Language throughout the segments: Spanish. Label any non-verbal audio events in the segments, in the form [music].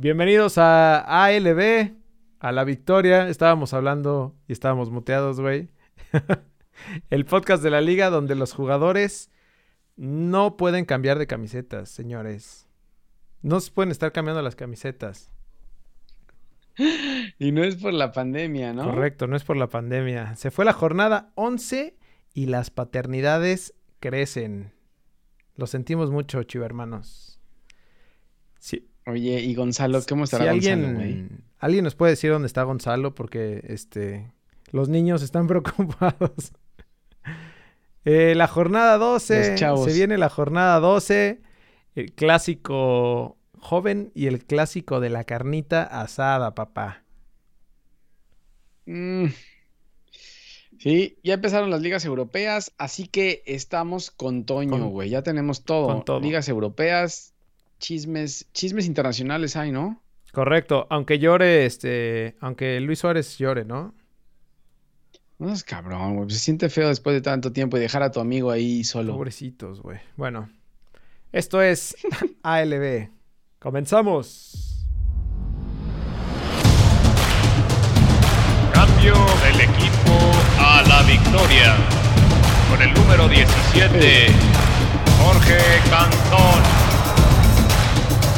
Bienvenidos a ALB, a la victoria. Estábamos hablando y estábamos muteados, güey. [laughs] El podcast de la liga donde los jugadores no pueden cambiar de camisetas, señores. No se pueden estar cambiando las camisetas. [gasps] Y no es por la pandemia, ¿no? Correcto, no es por la pandemia. Se fue la jornada 11 y las paternidades crecen. Lo sentimos mucho, chivermanos. Sí. Oye, ¿y Gonzalo? ¿Cómo estará si Gonzalo, alguien, güey? alguien nos puede decir dónde está Gonzalo porque este los niños están [laughs] preocupados. Eh, la jornada 12, Los chavos. se viene la jornada 12, el clásico joven y el clásico de la carnita asada, papá. Mm. Sí, ya empezaron las ligas europeas, así que estamos con Toño, güey. Ya tenemos todo. con todo. Ligas europeas, chismes, chismes internacionales hay, ¿no? Correcto, aunque llore, este, aunque Luis Suárez llore, ¿no? No es cabrón, güey. Se siente feo después de tanto tiempo y dejar a tu amigo ahí solo. Pobrecitos, güey. Bueno, esto es [laughs] ALB. Comenzamos. Cambio del equipo a la victoria. Con el número 17, Jorge Cantón.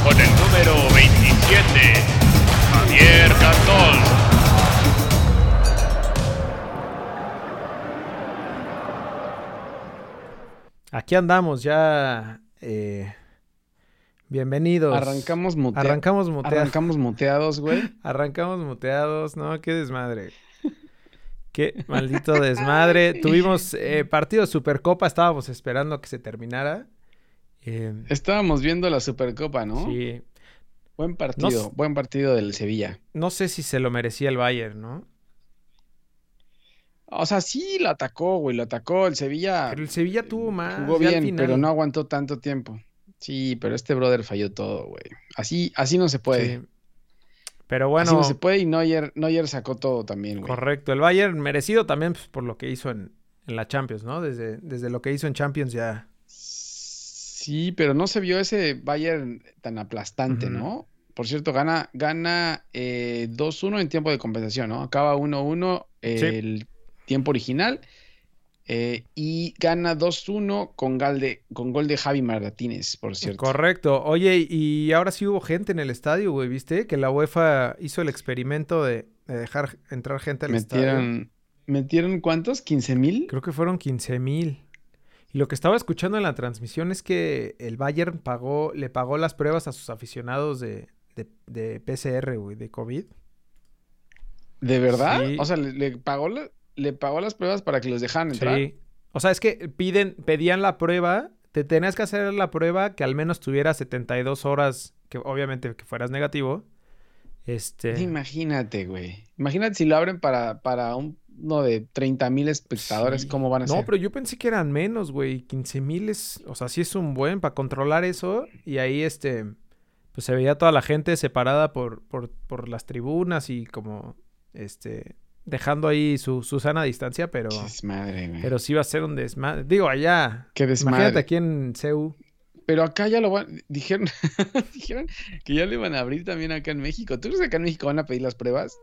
Con el número 27, Javier Cantón. Aquí andamos ya. eh, bienvenidos. Arrancamos mutea- Arrancamos muteados. Arrancamos muteados, güey. [laughs] Arrancamos muteados. No, qué desmadre. Qué maldito desmadre. [laughs] Tuvimos eh, partido de Supercopa. Estábamos esperando que se terminara. Eh, Estábamos viendo la Supercopa, ¿no? Sí. Buen partido, No buen partido del Sevilla. No sé si se lo merecía el Bayern, ¿no? O sea, sí lo atacó, güey, lo atacó. El Sevilla Pero el Sevilla tuvo más. Ah, jugó al bien, final. pero no aguantó tanto tiempo. Sí, pero este brother falló todo, güey. Así, así no se puede. Sí. Pero Así bueno, no se puede y Neuer, Neuer sacó todo también, güey. correcto. El Bayern merecido también pues, por lo que hizo en, en la Champions, ¿no? Desde, desde lo que hizo en Champions ya. Sí, pero no se vio ese Bayern tan aplastante, Ujú. ¿no? Por cierto, gana, gana eh, 2-1 en tiempo de compensación, ¿no? Acaba 1-1 Sí. el tiempo original eh, y gana 2-1 con, gol de, con gol de Javi Martínez, por cierto. Correcto. Oye, y ahora sí hubo gente en el estadio, güey, ¿viste? Que la UEFA hizo el experimento de, de dejar entrar gente al estadio. Metieron, ¿metieron cuántos? ¿15 mil? Creo que fueron 15 mil. Y lo que estaba escuchando en la transmisión es que el Bayern pagó, le pagó las pruebas a sus aficionados de, de, de PCR, güey, de COVID. ¿De verdad? Sí. O sea, le, le pagó la- le pagó las pruebas para que los dejaran entrar. Sí. O sea, es que piden, pedían la prueba, te tenías que hacer la prueba que al menos tuviera 72 horas, que obviamente que fueras negativo. Este. Imagínate, güey. Imagínate si lo abren para, para un- uno de 30 mil espectadores, sí. ¿cómo van a No, ser? pero yo pensé que eran menos, güey. 15 mil es, o sea, sí es un buen para controlar eso. Y ahí, este, pues se veía toda la gente separada por, por, por las tribunas y como, este, dejando ahí su, su sana distancia, pero, desmadre, güey. pero sí va a ser un desmadre. Digo, allá, Qué desmadre. imagínate aquí en CEU. Pero acá ya lo van, [laughs] dijeron, dijeron que ya le van a abrir también acá en México. ¿Tú crees que acá en México van a pedir las pruebas?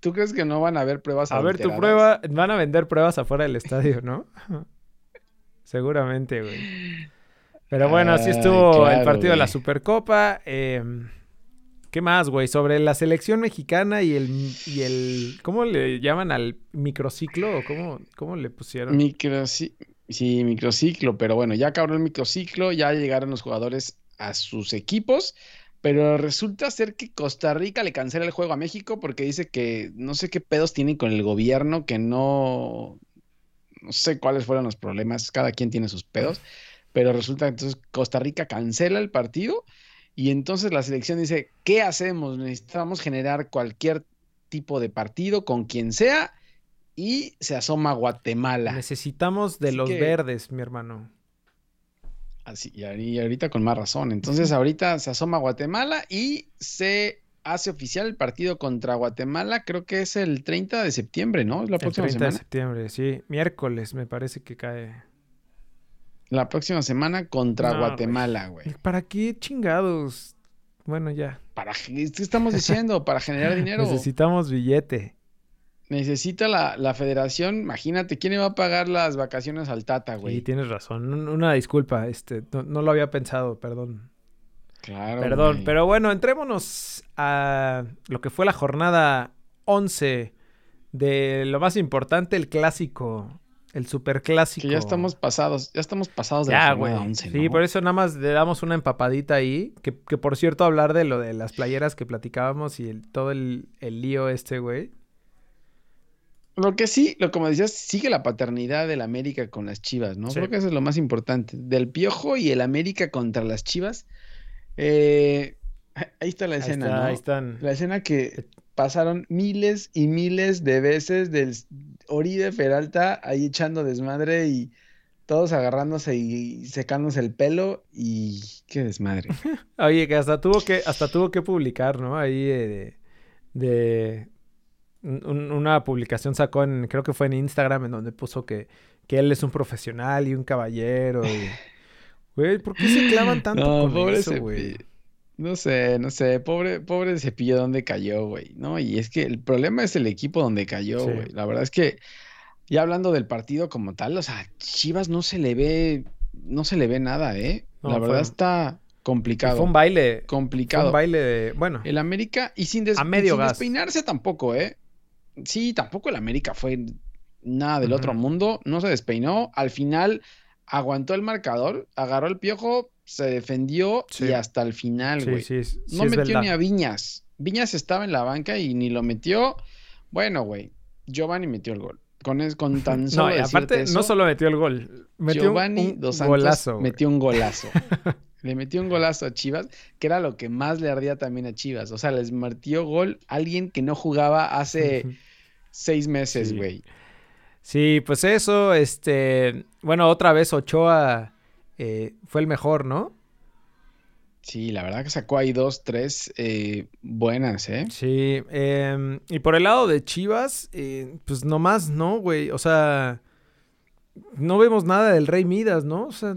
¿Tú crees que no van a haber pruebas A ver, tu prueba, van a vender pruebas afuera del estadio, ¿no? [laughs] Seguramente, güey. Pero bueno, así Ay, estuvo el partido de la. Supercopa. eh, ¿Qué más, güey? Sobre la selección mexicana y el, y el... ¿Cómo le llaman al microciclo? ¿O cómo, cómo le pusieron? Microci- sí, microciclo, pero bueno, ya acabó el microciclo, ya llegaron los jugadores a sus equipos, pero resulta ser que Costa Rica le cancela el juego a México porque dice que no sé qué pedos tienen con el gobierno, que no, no sé cuáles fueron los problemas, cada quien tiene sus pedos, pero resulta que entonces Costa Rica cancela el partido y entonces la selección dice, ¿qué hacemos? Necesitamos generar cualquier tipo de partido con quien sea y se asoma Guatemala. Necesitamos de Así los que- verdes, mi hermano. Así, y ahori- y ahorita con más razón. Entonces, ahorita se asoma Guatemala y se hace oficial el partido contra Guatemala. Creo que es el 30 de septiembre, ¿no? Es la El próxima 30 de septiembre, sí. Miércoles me parece que cae. La próxima semana contra No. Guatemala, güey. ¿Para qué chingados? Bueno, ya. Para, ¿Qué estamos diciendo? Para generar [laughs] dinero. Necesitamos billete. Necesita la, la federación, imagínate, ¿quién le va a pagar las vacaciones al Tata, güey? Sí, tienes razón. Un- Una disculpa, este, no, no lo había pensado, perdón. Claro. Perdón, güey. pero bueno, entrémonos a lo que fue la jornada 11 de lo más importante, el clásico, el superclásico. Que ya estamos pasados, ya estamos pasados de Ya, la güey. jornada 11, Sí, por eso nada más le damos una empapadita ahí. Que, que por cierto, hablar de lo de las playeras que platicábamos y el- todo el, el lío este, güey. Lo que sí, lo como decías, sigue la paternidad del América con las Chivas, ¿no? Sí. Creo que eso es lo más importante. Del Piojo y el América contra las Chivas. Eh, ahí está la Ahí, escena, está, ¿no? ahí están. La escena que pasaron miles y miles de veces del Oribe Peralta ahí echando desmadre y todos agarrándose y secándose el pelo y qué desmadre. [laughs] Oye, que hasta tuvo que, hasta tuvo que publicar, ¿no? Ahí eh, de, de un- una publicación sacó en, creo que fue en Instagram, en donde puso que, que él es un profesional y un caballero. y- [laughs] Güey, ¿por qué se clavan tanto No, con pobre eso, güey? No sé, no sé, pobre, pobre Cepillo donde cayó, güey, ¿no? Y es que el problema es el equipo donde cayó, Sí. güey. La verdad es que, ya hablando del partido como tal, o sea, Chivas no se le ve, no se le ve nada, ¿eh? No, La fue- verdad está complicado. Fue un baile. Fue complicado. un baile de. Bueno, El América, y sin, des- A medio sin gas. despeinarse tampoco, ¿eh? Sí, tampoco el América fue nada del otro mundo, no se despeinó. Al final aguantó el marcador, agarró el piojo, se defendió Sí. y hasta el final, güey. sí, sí no metió verdad. ni a Viñas. Viñas estaba en la banca y ni lo metió. Bueno, güey, Giovanni metió el gol. Con, es- con tan [laughs] solo No, aparte, no solo metió el gol, metió Giovanni un, Dos Santos golazo. metió un golazo. [laughs] Le metió un golazo a Chivas, que era lo que más le ardía también a Chivas. O sea, les metió gol alguien que no jugaba hace seis meses, güey. Sí, pues eso, este, bueno, otra vez Ochoa eh, fue el mejor, ¿no? Sí, la verdad que sacó ahí dos, tres eh, buenas, ¿eh? Sí, em, y por el lado de Chivas, eh, pues nomás, ¿no, güey? O sea, no vemos nada del Rey Midas, ¿no? O sea,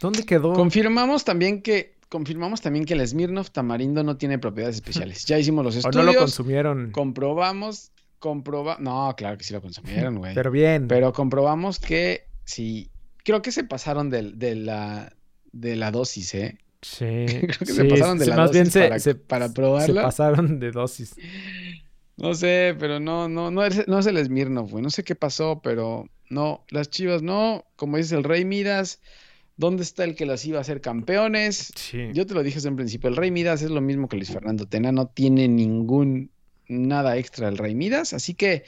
¿dónde quedó? Confirmamos también que confirmamos también que el Smirnoff Tamarindo no tiene propiedades especiales. [laughs] Ya hicimos los o estudios, no lo consumieron, comprobamos, comproba, no, claro que sí lo consumieron, güey. pero bien. Pero comprobamos que sí, creo que se pasaron de, la de la dosis, ¿eh? sí, [laughs] Creo que se pasaron de la más bien dosis se, para, se, para se probarla. pasaron de dosis. No sé, pero no, no, no es, no es el Smirnoff, güey. No sé qué pasó, pero no, las Chivas no. Como dice el Rey Midas, ¿dónde está el que las iba a hacer campeones? Sí. Yo te lo dije desde un principio, el Rey Midas es lo mismo que Luis Fernando Tena, no tiene ningún nada extra el Rey Midas, así que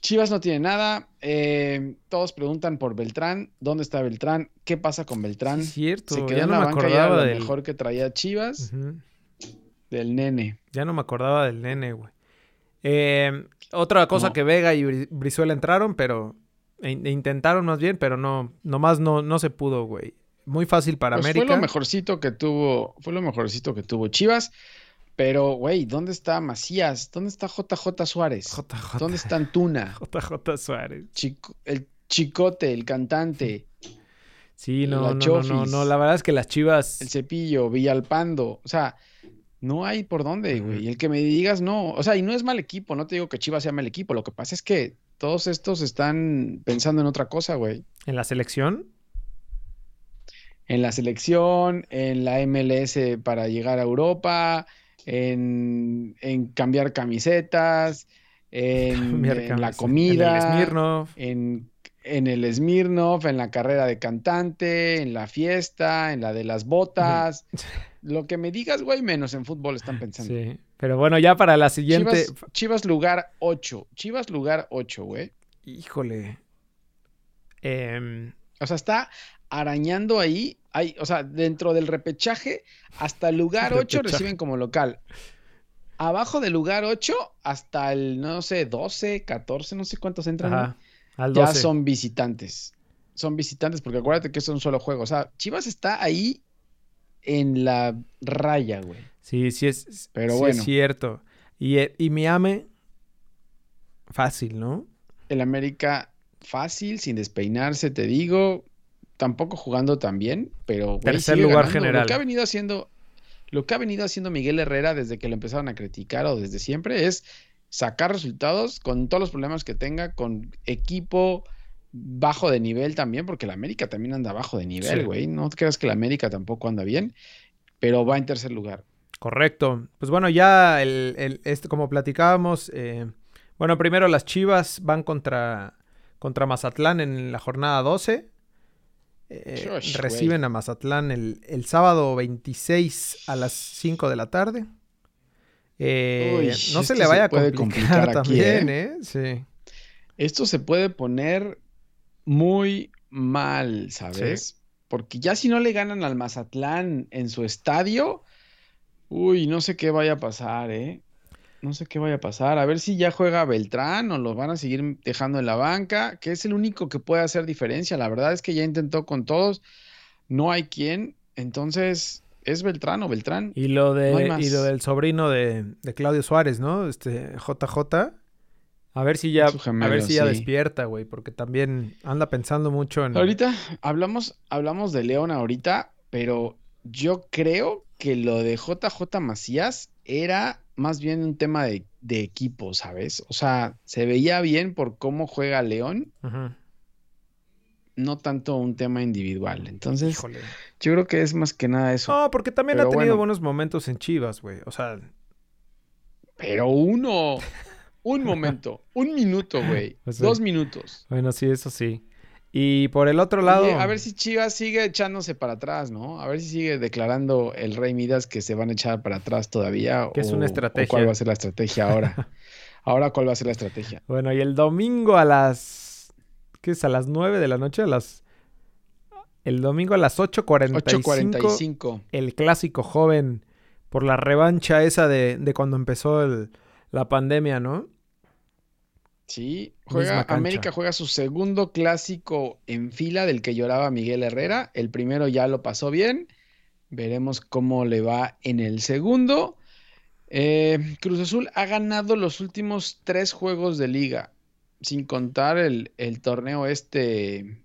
Chivas no tiene nada. eh, todos preguntan por Beltrán, ¿dónde está Beltrán? ¿Qué pasa con Beltrán? Es cierto, Se quedó ya en no la me banca acordaba lo del... mejor que traía Chivas, del nene. Ya no me acordaba del nene, güey. Eh, otra cosa No. que Vega y Bri- Brizuela entraron, pero... e e intentaron más bien, pero no... Nomás no, no se pudo, güey. Muy fácil para Pues América. fue lo mejorcito que tuvo, fue lo mejorcito que tuvo Chivas, pero güey, ¿dónde está Macías? ¿Dónde está JJ Suárez? JJ. ¿Dónde está Antuna? [laughs] JJ Suárez. Chico- el chicote, el cantante, Sí, no, La no, no, no, no. La verdad es que las Chivas... el cepillo, Villalpando, o sea, no hay por dónde, güey. Y el que me digas no, o sea, y no es mal equipo, no te digo que Chivas sea mal equipo, lo que pasa es que todos estos están pensando en otra cosa, güey. En la selección... En la selección, en la MLS para llegar a Europa, en, en cambiar camisetas, en, Cambiar en la comida, En el Smirnoff. en, en el Smirnoff, en la carrera de cantante, en la fiesta, en la de las botas. [laughs] Lo que me digas, güey, menos en fútbol están pensando. Sí. Pero bueno, ya para la siguiente... Chivas, Chivas lugar 8. Chivas lugar 8, güey. Híjole. Em, O sea, está arañando ahí. Hay, o sea, dentro del repechaje, hasta el lugar 8 Repechaje. reciben como local. Abajo del lugar 8, hasta el, no sé, 12, 14, no sé cuántos entran. ajá, al ya 12. son visitantes. Son visitantes, porque acuérdate que es un solo juego. O sea, Chivas está ahí en la raya, güey. Sí, sí es, Pero sí bueno. es cierto. Y, eh, y Miami, fácil, ¿no? El América fácil, sin despeinarse, te digo. Tampoco jugando tan bien, pero güey, Tercer lugar ganando. general. Lo que ha venido haciendo, Lo que ha venido haciendo Miguel Herrera desde que lo empezaron a criticar o desde siempre es sacar resultados con todos los problemas que tenga, con equipo bajo de nivel también, porque la América también anda bajo de nivel, Sí. güey. No creas que la América tampoco anda bien, pero va en tercer lugar. Correcto. Pues bueno, ya el, el- este, como platicábamos, eh, bueno, primero las Chivas van contra, contra Mazatlán en la jornada 12. Eh, reciben a Mazatlán el, el sábado 26 a las 5 de la tarde. Eh, Uy, no se le se vaya a complicar, complicar aquí, también, ¿eh? Sí. Esto se puede poner muy mal, ¿sabes? Porque ya si no le ganan al Mazatlán en su estadio, uy, no sé qué vaya a pasar, ¿eh? No sé qué vaya a pasar. A ver si ya juega Beltrán o lo van a seguir dejando en la banca, que es el único que puede hacer diferencia. La verdad es que ya intentó con todos, no hay quien. Entonces, ¿es Beltrán o Beltrán? Y lo, de, No y lo del sobrino de, de Claudio Suárez, ¿no? Este JJ. A ver si ya, gemelo, a ver si ya sí. despierta, güey, porque también anda pensando mucho en... Ahorita hablamos, hablamos de León ahorita, pero yo creo que lo de JJ Macías era más bien un tema de, de equipo, ¿sabes? O sea, se veía bien por cómo juega León, no tanto un tema individual. Entonces, Híjole. yo creo que es más que nada eso. No, porque también Pero ha tenido bueno. buenos momentos en Chivas, güey. O sea, Pero uno, un momento, un minuto, güey, [laughs] Pues dos minutos. bueno, sí, eso sí. Y por el otro lado... Oye, a ver si Chivas sigue echándose para atrás, ¿no? A ver si sigue declarando el Rey Midas que se van a echar para atrás todavía. Que es una estrategia. o ¿Cuál va a ser la estrategia ahora? [laughs] ahora, ¿cuál va a ser la estrategia? Bueno, y el domingo a las... ¿Qué es? A las 9 de la noche, a las... El domingo a las 8.45, 8.45. el clásico joven por la revancha esa de, de cuando empezó el- la pandemia, ¿no? Sí, juega. América juega su segundo clásico en fila del que lloraba Miguel Herrera. El primero ya lo pasó bien. Veremos cómo le va en el segundo. Eh, Cruz Azul ha ganado los últimos tres juegos de liga, sin contar el, el torneo este,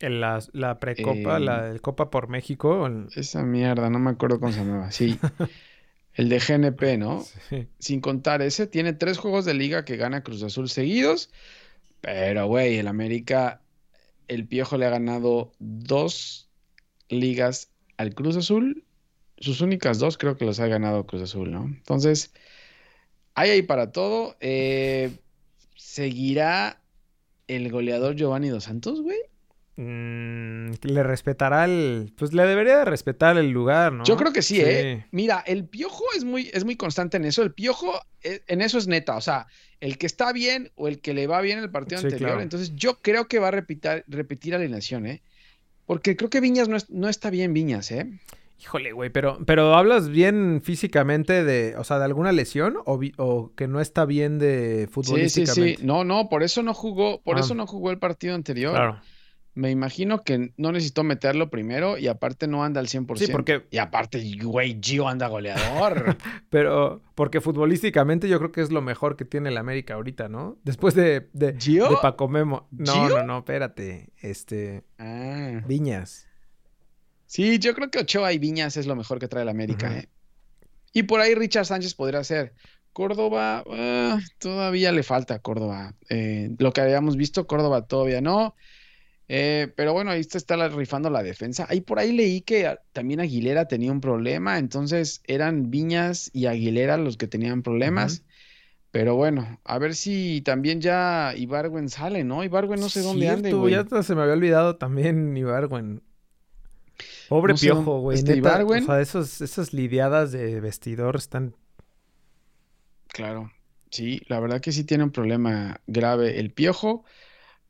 En la, la precopa, Eh, la Copa por México. el- esa mierda, no me acuerdo cómo se llamaba. Sí, [laughs] el de GNP, ¿no? [laughs] sí. Sin contar ese, tiene tres juegos de liga que gana Cruz Azul seguidos. Pero, güey, el América, el Piojo le ha ganado dos ligas al Cruz Azul. Sus únicas dos creo que los ha ganado Cruz Azul, ¿no? Entonces, hay ahí para todo. Eh, ¿seguirá el goleador Giovanni Dos Santos, güey? Mm, le respetará el... Pues le debería de respetar el lugar, ¿no? Yo creo que sí, ¿eh? Mira, el piojo es muy, es muy constante en eso. El piojo, eh, en eso es neta. O sea, el que está bien o el que le va bien el partido Sí, anterior. claro. Entonces, yo creo que va a repitar, repetir alineación, ¿eh? Porque creo que Viñas no, es- no está bien, Viñas, ¿eh? Híjole, güey, pero, pero ¿hablas bien físicamente de, o sea, de alguna lesión o, vi- o que no está bien de Sí, sí, futbolísticamente? sí. No, no, por eso no jugó, por Ah. eso no jugó el partido anterior. Claro. Me imagino que no necesitó meterlo primero y aparte no anda al 100%. Sí, porque- Y aparte, güey, Gio anda goleador. [laughs] Pero, porque futbolísticamente yo creo que es lo mejor que tiene el América ahorita, ¿no? Después de, de, ¿Gio? de Paco Memo. No, ¿Gio? no, no, espérate. Este, Ah. Viñas. Sí, yo creo que Ochoa y Viñas es lo mejor que trae el América. ¿eh? Y por ahí Richard Sánchez podría ser. Córdoba, ah, todavía le falta a Córdoba. Eh, lo que habíamos visto, Córdoba todavía no. Eh, pero bueno, ahí está, está rifando la defensa. Ahí por ahí leí que también Aguilera tenía un problema, entonces eran Viñas y Aguilera los que tenían problemas. Pero bueno, a ver si también ya Ibargüen sale, ¿no? Ibargüen no sé dónde ande, Cierto, güey. Ya se me había olvidado también Ibargüen. Pobre No sé piojo, güey. este neta, Ibargüen. O sea, esos, esas lidiadas de vestidor están. Claro, sí, la verdad que sí tiene un problema grave el piojo,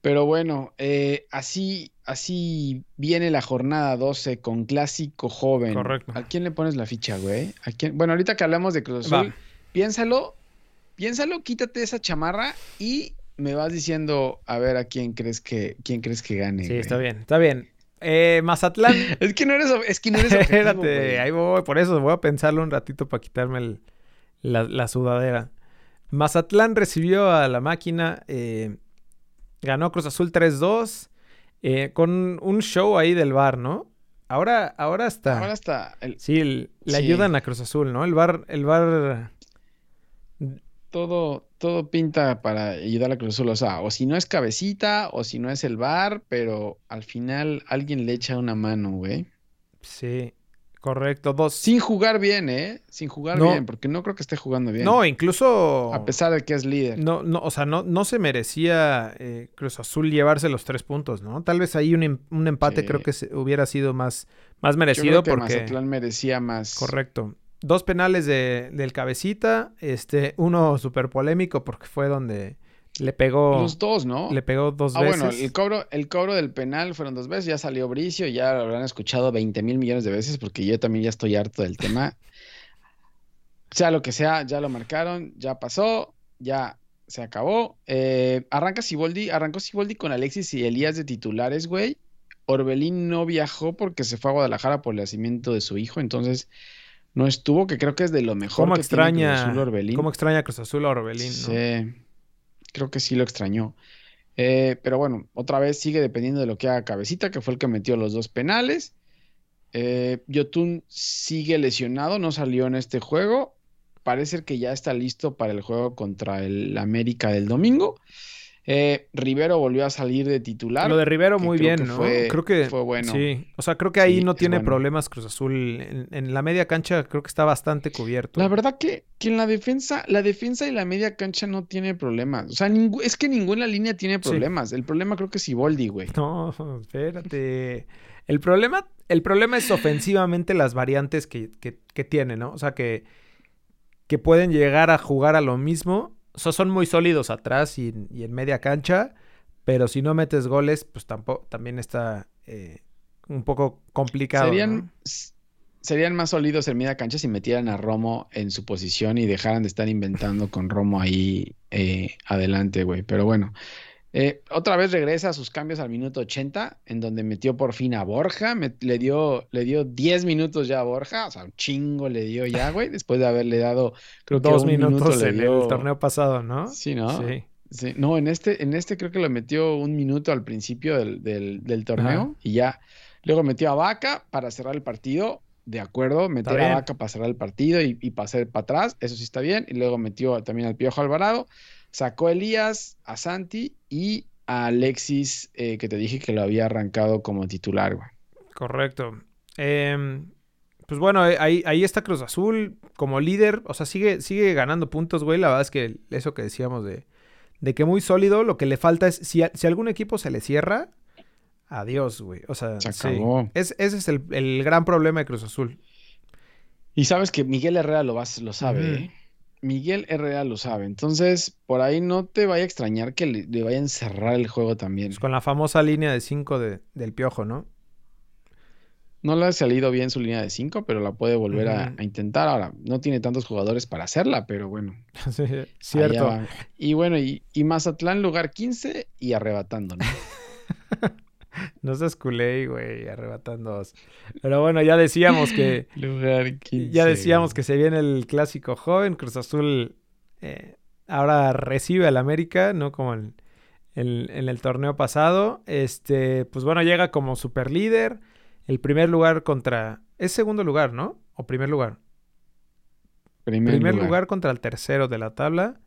pero bueno, eh, así, así viene la jornada 12 con clásico joven. Correcto. ¿A quién le pones la ficha, güey? ¿A quién? Bueno, ahorita que hablamos de Cruz Azul, piénsalo, piénsalo, quítate esa chamarra y me vas diciendo a ver a quién crees que, quién crees que gane, Sí, güey. está bien, está bien. Eh, Mazatlán. [laughs] Es que no eres, es que no eres [laughs] objetivo, Espérate, ahí voy, por eso voy a pensarlo un ratito para quitarme el- la, la sudadera. Mazatlán recibió a la máquina, eh, ganó Cruz Azul 3-2, eh, con un show ahí del bar, ¿no? Ahora, ahora está. Ahora está. el- Sí, el- le Sí. ayudan a Cruz Azul, ¿no? El bar, el bar. todo, todo pinta para ayudar a Cruz Azul. O sea, o si no es cabecita, o si no es el bar, pero al final alguien le echa una mano, güey. Sí, correcto. Dos. Sin jugar bien, ¿eh? Sin jugar No. bien, porque no creo que esté jugando bien. No, incluso. A pesar de que es líder. No, no, o sea, no, no se merecía eh, Cruz Azul llevarse los tres puntos, ¿no? Tal vez ahí un, em- un empate Sí. creo que se- hubiera sido más, más Yo merecido creo que porque. Mazatlán merecía más. Correcto. Dos penales de, del cabecita, este, uno súper polémico porque fue donde le pegó, Los dos, ¿no? le pegó dos Ah, veces. bueno, el cobro, el cobro del penal fueron dos veces, ya salió Bricio, ya lo habrán escuchado 20 mil millones de veces, porque yo también ya estoy harto del tema. [laughs] Sea lo que sea, ya lo marcaron, ya pasó, ya se acabó. Eh, arranca Siboldi, arrancó Siboldi con Alexis y Elías de titulares, güey. Orbelín no viajó porque se fue a Guadalajara por el nacimiento de su hijo, entonces no estuvo, que creo que es de lo mejor ¿Cómo que tiene Cruz extraña, Azul Orbelín. cómo extraña Cruz Azul a Orbelín? ¿no? Creo que sí lo extrañó. Eh, pero bueno, otra vez sigue dependiendo de lo que haga Cabecita, que fue el que metió los dos penales. Eh, Yotun sigue lesionado, no salió en este juego. Parece que ya está listo para el juego contra el América del domingo. Eh, Rivero volvió a salir de titular. Lo de Rivero muy creo bien, que ¿no? fue- creo que fue bueno. Sí, o sea, creo que ahí Sí, no tiene bueno. problemas Cruz Azul. En, en la media cancha creo que está bastante cubierto. La verdad que, que en la defensa, la defensa y la media cancha no tiene problemas. O sea, es que ninguna línea tiene Sí. problemas. El problema creo que es Siboldi, güey. No, espérate. El problema, el problema es ofensivamente las variantes que, que, que tiene, ¿no? O sea, que, que pueden llegar a jugar a lo mismo. O sea, son muy sólidos atrás y, en- y en media cancha. Pero si no metes goles, pues tampoco, también está eh, un poco complicado. Serían, serían más sólidos en media cancha si metieran a Romo en su posición y dejaran de estar inventando con Romo ahí eh, adelante, güey. Pero bueno, eh, otra vez regresa a sus cambios al minuto 80, en donde metió por fin a Borja. me- le, dio, le dio 10 minutos ya a Borja, o sea, un chingo le dio ya, güey, después de haberle dado, creo que Dos un minuto minutos le en el torneo pasado, ¿no? Sí, ¿no? Sí. Sí, no, en este, en este creo que lo metió un minuto al principio del, del- del torneo Ajá. y ya. Luego metió a Vaca para cerrar el partido. De acuerdo, meter a. Vaca para cerrar el partido y, y pasar para atrás, eso sí está bien. Y luego metió también al Piojo Alvarado. Sacó a Elías, a Santi y a Alexis, eh, que te dije que lo había arrancado como titular, güey. Correcto. Em, pues bueno, eh, ahí, ahí está Cruz Azul como líder. O sea, sigue, sigue ganando puntos, güey. La verdad es que eso que decíamos de, de que muy sólido, lo que le falta es, si, a- si algún equipo se le cierra, adiós, güey. O sea, Se sí. acabó. Es- ese es el, el gran problema de Cruz Azul. Y sabes que Miguel Herrera lo, vas- lo sabe. ¿eh? Miguel Herrera lo sabe. Entonces, por ahí no te vaya a extrañar que le, le vayan a cerrar el juego también. Pues con la famosa línea de 5 de, del piojo, ¿no? No le ha salido bien su línea de 5, pero la puede volver a, intentar. Ahora, no tiene tantos jugadores para hacerla, pero bueno. [laughs] Sí, cierto. Y bueno, y, y Mazatlán lugar 15 y arrebatando, ¿no? [laughs] [laughs] No seas culé, güey, arrebatando. dos. Pero bueno, ya decíamos que. [laughs] lugar 15. Ya decíamos que se viene el clásico joven. Cruz Azul eh, ahora recibe al América, ¿no? Como en, en- en el torneo pasado. Este, pues bueno, llega como super líder. El primer lugar contra. Es segundo lugar, ¿no? O primer lugar. Primer, Primer lugar. lugar. contra el tercero de la tabla.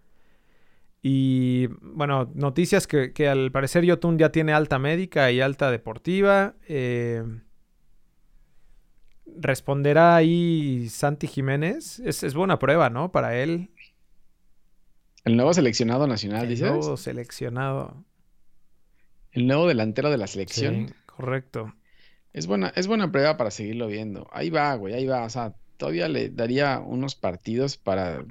Y bueno, noticias que, que al parecer Yotun ya tiene alta médica y alta deportiva. Eh, responderá ahí Santi Jiménez. Es, es buena prueba, ¿no? Para él. El nuevo seleccionado nacional, el dices. nuevo seleccionado. El nuevo delantero de la selección. Sí, correcto. Es buena, es buena prueba para seguirlo viendo. Ahí va, güey, ahí va. O sea, todavía le daría unos partidos para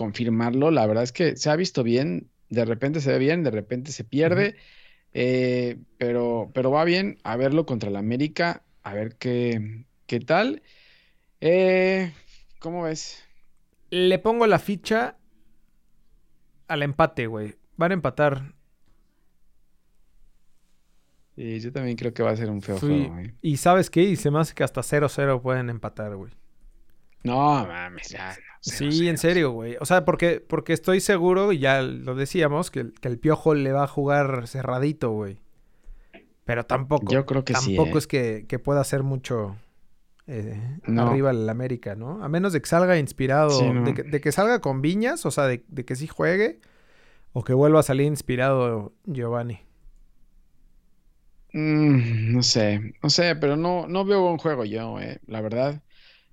confirmarlo. La verdad es que se ha visto bien. De repente se ve bien, de repente se pierde. eh, pero, pero va bien a verlo contra el América. A ver qué, qué tal. Eh, ¿cómo ves? Le pongo la ficha al empate, güey. Van a empatar. Sí, yo también creo que va a ser un feo juego, güey. Y ¿sabes qué? Y se me hace que hasta 0-0 pueden empatar, güey. No, mames, ya. Cero, Sí, cero. en serio, güey. O sea, porque, porque estoy seguro, y ya lo decíamos, que, el- que el piojo le va a jugar cerradito, güey. Pero tampoco. Yo creo que sí. tampoco ¿eh? es que, que pueda hacer mucho eh, No. arriba el América, ¿no? A menos de que salga inspirado, Sí, no. de, que, de que salga con Viñas, o sea, de, de que sí juegue, o que vuelva a salir inspirado Giovanni. Mm, no sé, no sé, pero no, no veo buen juego yo, eh, la verdad.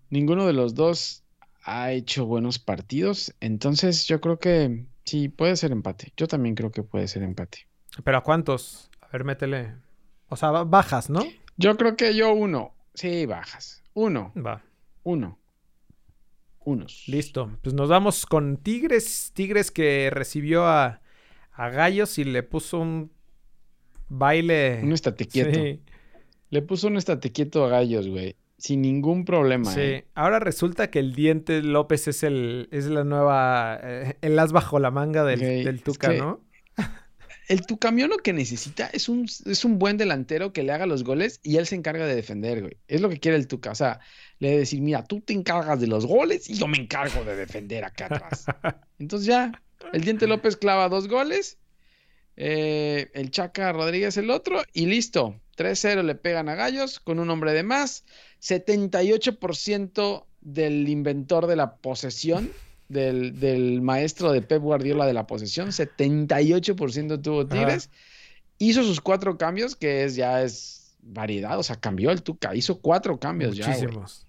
Ninguno de los dos ha hecho buenos partidos, entonces yo creo que sí, puede ser empate. Yo también creo que puede ser empate. ¿Pero a cuántos? A ver, métele. O sea, ba- bajas, ¿no? Yo creo que yo uno, sí, bajas. Uno, Va, uno, unos. listo. Pues nos vamos con Tigres. Tigres que recibió a, a Gallos y le puso un baile. Un estate quieto. Sí. Le puso un estate quieto a Gallos, güey. Sin ningún problema, Sí, eh. ahora resulta que el Diente López es el es la nueva eh, el as bajo la manga del, es Tuca, que- ¿no? [laughs] El Tucamión lo que necesita es un, es un buen delantero que le haga los goles y él se encarga de defender, güey. Es lo que quiere el Tuca. O sea, le debe decir, mira, tú te encargas de los goles y yo me encargo de defender acá atrás. [laughs] Entonces ya, el Diente López clava dos goles, eh, el Chaca Rodríguez el otro y listo. 3-0 le pegan a Gallos con un hombre de más. 78% del inventor de la posesión, del, del maestro de Pep Guardiola de la posesión, 78% tuvo Tigres. Hizo sus cuatro cambios, que es ya es variedad, o sea, cambió el Tuca, hizo cuatro cambios ya. Muchísimos.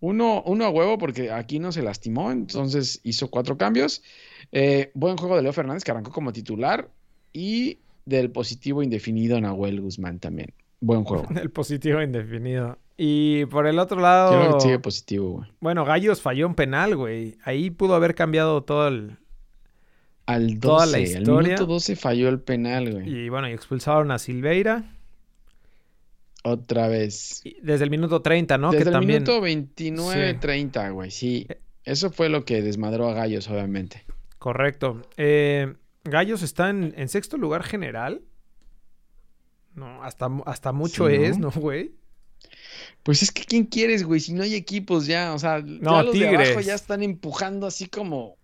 Uno, uno a huevo porque aquí no se lastimó, entonces hizo cuatro cambios. Eh, buen juego de Leo Fernández que arrancó como titular y del positivo indefinido Nahuel Guzmán también. Buen juego. [laughs] el positivo indefinido. Y por el otro lado, que sigue positivo, güey. bueno, Gallos falló un penal, güey. Ahí pudo haber cambiado todo el Al 12, Toda la al historia. minuto 12 falló el penal, güey. y bueno, y expulsaron a Silveira Otra vez. y desde el minuto 30, ¿no? Desde que el también minuto 29, Sí. 30, güey, sí. Eso fue lo que desmadró a Gallos, obviamente. correcto. Eh, Gallos está en, en sexto lugar general. No, hasta, hasta mucho Sí, ¿no? es, ¿no, güey? Pues es que ¿quién quieres, güey? Si no hay equipos ya, o sea, No, ya los de abajo Tigres. ya están empujando así como...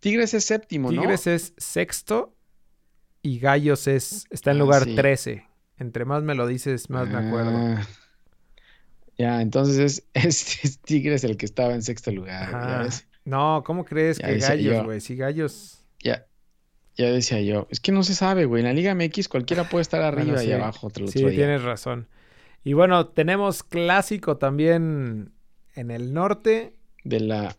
Tigres es séptimo, ¿no? Tigres es sexto y Gallos es, está en Ah, lugar sí. 13. Entre más me lo dices, más me acuerdo. Ah, Ya, entonces es, [laughs] es, es Tigres el que estaba en sexto lugar, ya ves. No, ¿cómo crees Ya que Gallos, güey? Si Gallos... Ya, ya decía yo. Es que no se sabe, güey. En la Liga MX cualquiera puede estar arriba Bueno, y abajo otro, Sí, otro día. tienes razón. Y bueno, tenemos clásico también en el norte. De la,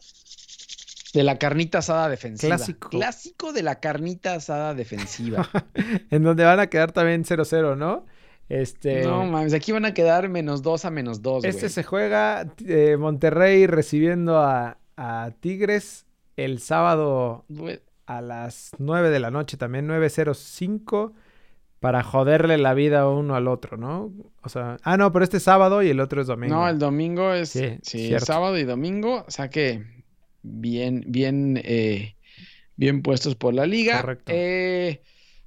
de la carnita asada defensiva. Clásico. Clásico de la carnita asada defensiva. [laughs] en donde van a quedar también 0-0, ¿no? Este, No mames, aquí van a quedar menos dos a menos dos, este güey. se juega eh, Monterrey recibiendo a, a Tigres el sábado a las 9 de la noche, también 9.05, para joderle la vida uno al otro, ¿no? O sea, ah, no, pero este es sábado y el otro es domingo. No, el domingo es. Sí, Sí, sábado y domingo. O sea que bien, bien, eh, bien puestos por la liga. Correcto. Eh,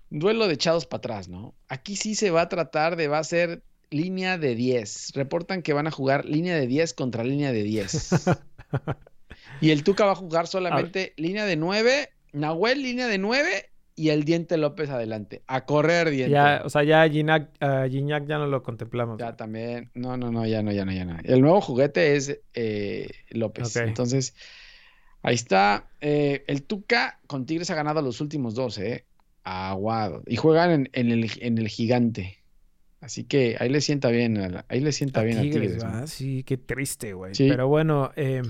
duelo de echados para atrás, ¿no? Aquí sí se va a tratar de, va a ser línea de 10. Reportan que van a jugar línea de 10 contra línea de 10. [laughs] y el Tuca va a jugar solamente línea de 9, Nahuel línea de 9 y el Diente López adelante. A correr, Diente. Ya, o sea, ya Gignac, a Gignac ya no lo contemplamos. Ya también. No, no, no, ya no, ya no, ya no. El nuevo juguete es eh, López. Entonces, ahí está. Eh, el Tuca con Tigres ha ganado los últimos dos, ¿eh? Aguado. Y juegan en, en el, en el gigante. Así que ahí le sienta bien, a la- ahí le sienta A bien a Tigres, Tigres. ¿no? ¿va? Sí, qué triste, güey. Sí. Pero bueno, eh,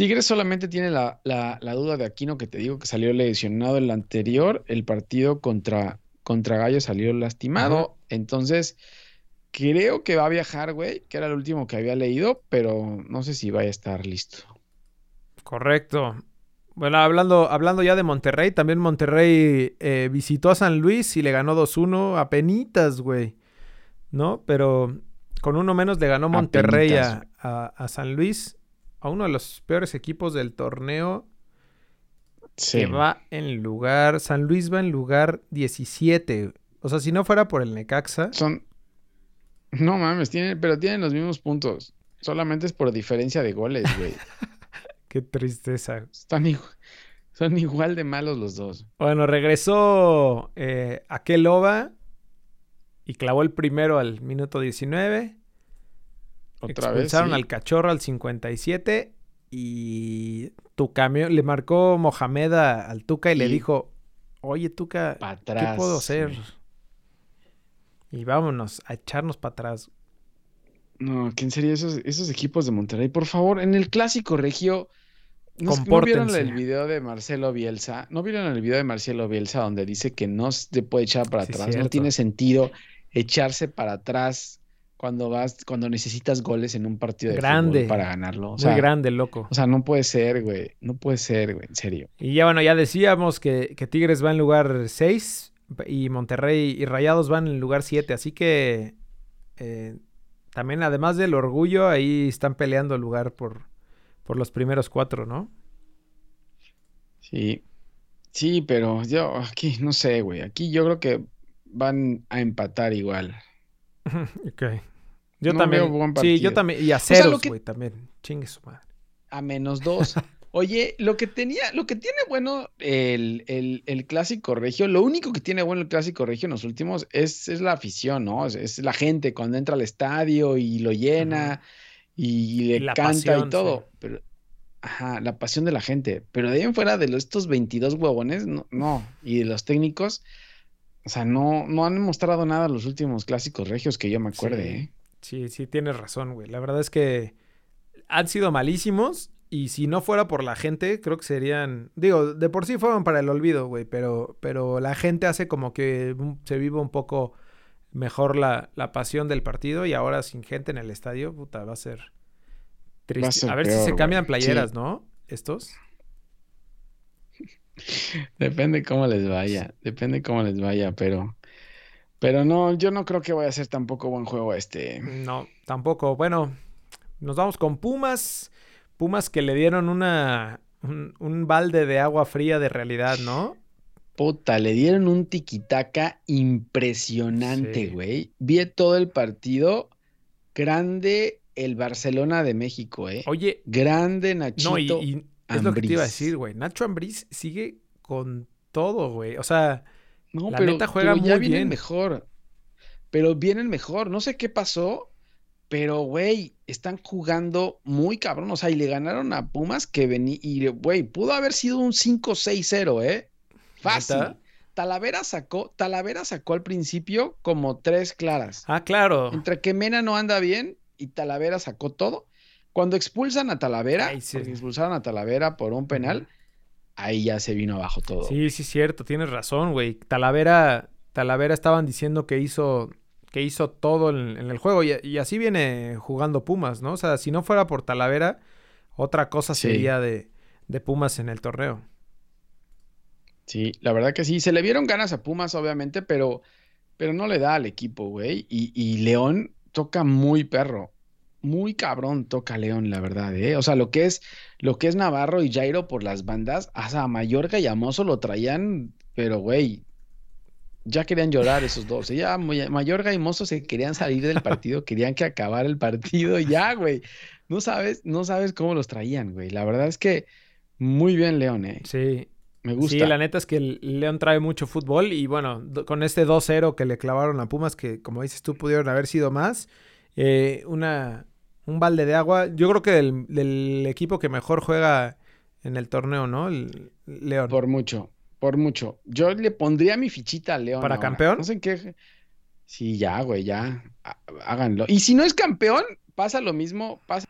Tigres solamente tiene la, la- la duda de Aquino que te digo que salió lesionado el anterior. El partido contra, contra Gallo salió lastimado. Ajá. Entonces, creo que va a viajar, güey, que era el último que había leído, pero no sé si vaya a estar listo. correcto. Bueno, hablando, hablando ya de Monterrey, también Monterrey eh, visitó a San Luis y le ganó 2-1 a penitas, güey. ¿No? Pero con uno menos le ganó Monterrey a- a San Luis, a uno de los peores equipos del torneo, Sí. que va en lugar, San Luis va en lugar 17. O sea, si no fuera por el Necaxa, Son. No mames, tienen, pero tienen los mismos puntos. Solamente es por diferencia de goles, güey. [laughs] qué tristeza. Están Son igual de malos los dos. Bueno, regresó eh, Akeloba y clavó el primero al minuto 19. Otra vez. Sí. al cachorro al 57 y tu camión le marcó Mohamed a- al Tuca y le dijo, oye Tuca, Pa' ¿qué atrás, puedo hacer? Y vámonos a echarnos para atrás. No, ¿quién sería esos, esos equipos de Monterrey? Por favor, en el clásico regio. ¿No, ¿no vieron el video de Marcelo Bielsa? ¿No vieron el video de Marcelo Bielsa donde dice que no se puede echar para Sí, atrás? No tiene sentido echarse para atrás cuando vas, cuando necesitas goles en un partido de Grande. fútbol para ganarlo. O Muy sea, grande, loco. o sea, no puede ser, güey. No puede ser, güey, en serio. Y ya bueno, ya decíamos que, que Tigres va en lugar 6 y Monterrey y Rayados van en lugar 7. Así que eh, también además del orgullo, ahí están peleando el lugar por, por los primeros cuatro, ¿no? Sí. Sí, pero yo aquí no sé, güey. Aquí yo creo que van a empatar igual. [laughs] ok. Yo No también. buen sí, yo también. Y a ceros, güey, también. Chingue su madre. A menos dos. [laughs] Oye, lo que tenía, lo que tiene bueno el, el- el clásico regio, lo único que tiene bueno el clásico regio en los últimos es, es la afición, ¿no? Es, es la gente cuando entra al estadio y lo llena y le la canta pasión, y todo. sí. Pero, ajá, la pasión de la gente. Pero de ahí en fuera de los- estos 22 huevones, no, no. Y de los técnicos, o sea, no, no han mostrado nada los últimos clásicos regios que yo me acuerde, Sí. ¿eh? Sí, sí, tienes razón, güey. La verdad es que han sido malísimos y si no fuera por la gente, creo que serían... Digo, de por sí fueron para el olvido, güey, pero, pero la gente hace como que se vive un poco mejor la, la pasión del partido y ahora sin gente en el estadio, puta, va a ser triste. A, ser ver si se cambian playeras, Sí. ¿no? Estos. [laughs] Depende cómo les vaya, depende cómo les vaya, pero, pero no, yo no creo que vaya a ser tampoco buen juego este. No, tampoco. Bueno, nos vamos con Pumas. Pumas que le dieron una... Un, un balde de agua fría de realidad, ¿no? Puta, le dieron un tiquitaca impresionante, Sí. güey. Vi todo el partido, grande el Barcelona de México, ¿eh? Oye, Grande no, y, Nachito. y es lo que te iba a decir, güey. Nacho Ambriz sigue con todo, güey. O sea, No, la pero, neta juega pero ya muy vienen bien. mejor. Pero vienen mejor. No sé qué pasó, pero, güey, están jugando muy cabrón. O sea, y le ganaron a Pumas que venía. Y, güey, pudo haber sido un 5-6-0, ¿eh? Fácil. ¿Neta? Talavera sacó, Talavera sacó al principio como tres claras. ah, claro. Entre que Mena no anda bien y Talavera sacó todo. Cuando expulsan a Talavera, Ay, sí. porque expulsaron a Talavera por un penal. Ahí ya se vino abajo todo. Sí, sí, cierto. Tienes razón, güey. Talavera, Talavera estaban diciendo que hizo, que hizo todo en, en el juego. Y, y así viene jugando Pumas, ¿no? O sea, si no fuera por Talavera, otra cosa Sí. sería de, de Pumas en el torneo. Sí, la verdad que sí. Se le vieron ganas a Pumas, obviamente, pero, pero no le da al equipo, güey. Y, y León toca muy perro. Muy cabrón toca León, la verdad, ¿eh? O sea, lo que es, lo que es Navarro y Jairo por las bandas, hasta a Mallorca y a Mozo lo traían, pero güey, ya querían llorar esos dos. ¿eh? Ya y Mozo se querían salir del partido, [laughs] querían que acabara el partido, y ya, güey. No sabes, no sabes cómo los traían, güey. La verdad es que muy bien, León, ¿eh? Sí, Me sí, gusta. la neta es que León trae mucho fútbol y bueno, con este 2-0 que le clavaron a Pumas, que como dices tú pudieron haber sido más, eh, una, un balde de agua. Yo creo que del, del equipo que mejor juega en el torneo, ¿no? El León. Por mucho, por mucho. Yo le pondría mi fichita a León. ¿Para ahora. campeón? No sé en qué. Sí, ya, güey, ya. Há- Háganlo. Y si no es campeón, pasa lo mismo. Pasa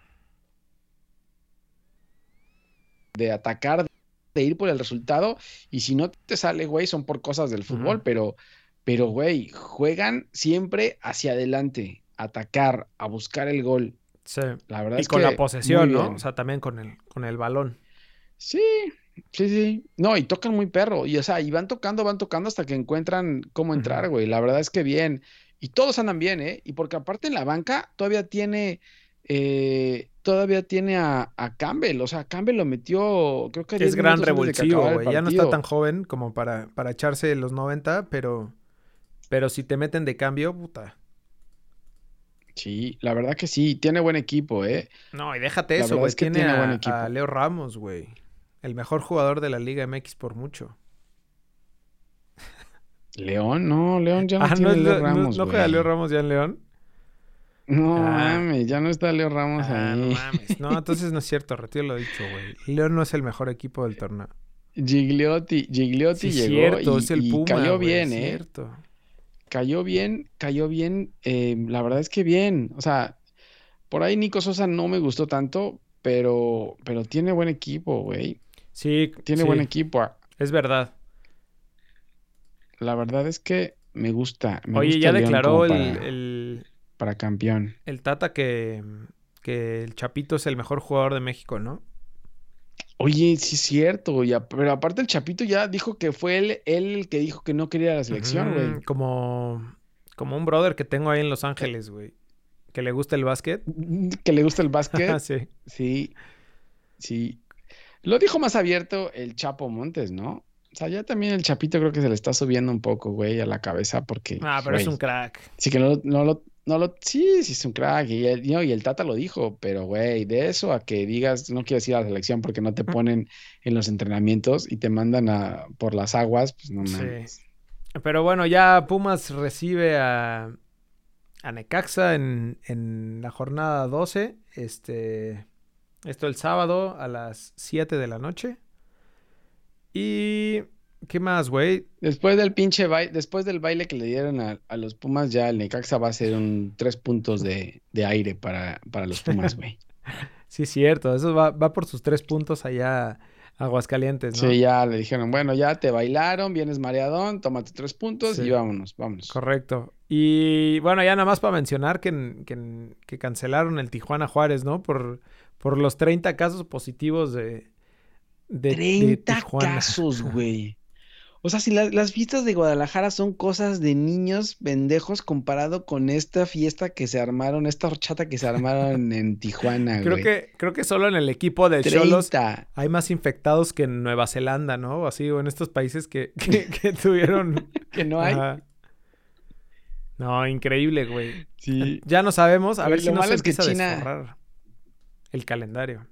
de atacar, de ir por el resultado. Y si no te sale, güey, son por cosas del fútbol. Pero, pero, güey, juegan siempre hacia adelante. Atacar, a buscar el gol. Sí. La verdad Y es con que la posesión, ¿no? O sea, también con el, con el balón. Sí, sí, sí. No, y tocan muy perro. Y o sea, y van tocando, van tocando hasta que encuentran cómo entrar, güey. La verdad es que bien. Y todos andan bien, ¿eh? Y porque aparte en la banca todavía tiene, eh, todavía tiene a, a Campbell. O sea, Campbell lo metió, creo que Es 10 gran revulsivo, güey. Ya no está tan joven como para, para echarse los 90, pero, pero si te meten de cambio, puta. Sí, la verdad que sí. Tiene buen equipo, ¿eh? No, y déjate La eso, güey. es que tiene, tiene a, buen equipo. a Leo Ramos, güey. El mejor jugador de la Liga MX por mucho. León, no, León ya no Ah, tiene no, es Leo Leo- no- Ramos, no juega. Leo Ramos ya en León. No Ah. mames, ya no está Leo Ramos Ah, no ahí. mames. No, [laughs] entonces no es cierto, retiro lo dicho, güey. León no es el mejor equipo del torneo. Gigliotti, Gigliotti Sí, llegó cierto, y, es el y Puma, cayó bien, ¿eh? cierto. Cayó bien, cayó bien. eh, la verdad es que bien. O sea, por ahí Nico Sosa no me gustó tanto, pero, pero tiene buen equipo, güey. Sí, Tiene sí, buen equipo. Es verdad. La verdad es que me gusta. Me Oye, gusta ya León declaró el, para, el, para campeón. el Tata que, que el Chapito es el mejor jugador de México, ¿no? Oye, sí es cierto, ya, pero aparte el Chapito ya dijo que fue él, él el que dijo que no quería la selección, güey. Como, como un brother que tengo ahí en Los Ángeles, güey. Que le gusta el básquet. Que le gusta el básquet. [laughs] sí. Sí, sí. Lo dijo más abierto el Chapo Montes, ¿no? O sea, ya también el Chapito creo que se le está subiendo un poco, güey, a la cabeza porque, Ah, pero es un crack. sí que no, no lo, no lo, sí, sí es un crack y el, no, y el Tata lo dijo, pero güey, de eso a que digas no quieres ir a la selección porque no te ponen en los entrenamientos y te mandan a por las aguas, pues no Sí. mames. Pero bueno, ya Pumas recibe a, a Necaxa en, en la jornada 12. Este, esto el sábado a las 7 de la noche. Y... ¿Qué más, güey? Después del pinche baile, después del baile que le dieron a, a los Pumas, ya el Necaxa va a ser un tres puntos de, de aire para, para los Pumas, güey. [laughs] Sí, cierto. Eso va, va por sus tres puntos allá a Aguascalientes, ¿no? Sí, ya le dijeron, bueno, ya te bailaron, vienes mareadón, tómate tres puntos Sí. y vámonos, vámonos. Correcto. Y bueno, ya nada más para mencionar que, que, que cancelaron el Tijuana Juárez, ¿no? Por, por los 30 casos positivos de, de, de 30 Tijuana. casos, [laughs] güey. O sea, si la- las fiestas de Guadalajara son cosas de niños pendejos comparado con esta fiesta que se armaron, esta horchata que se armaron [laughs] en Tijuana, Creo güey. que, creo que solo en el equipo de Cholos 30. hay más infectados que en Nueva Zelanda, ¿no? O así, o en estos países que, que, [laughs] que tuvieron. Que no hay. Ajá. No, increíble, güey. Sí. Ya no sabemos, a Güey, ver si lo no se malo es que China- el calendario.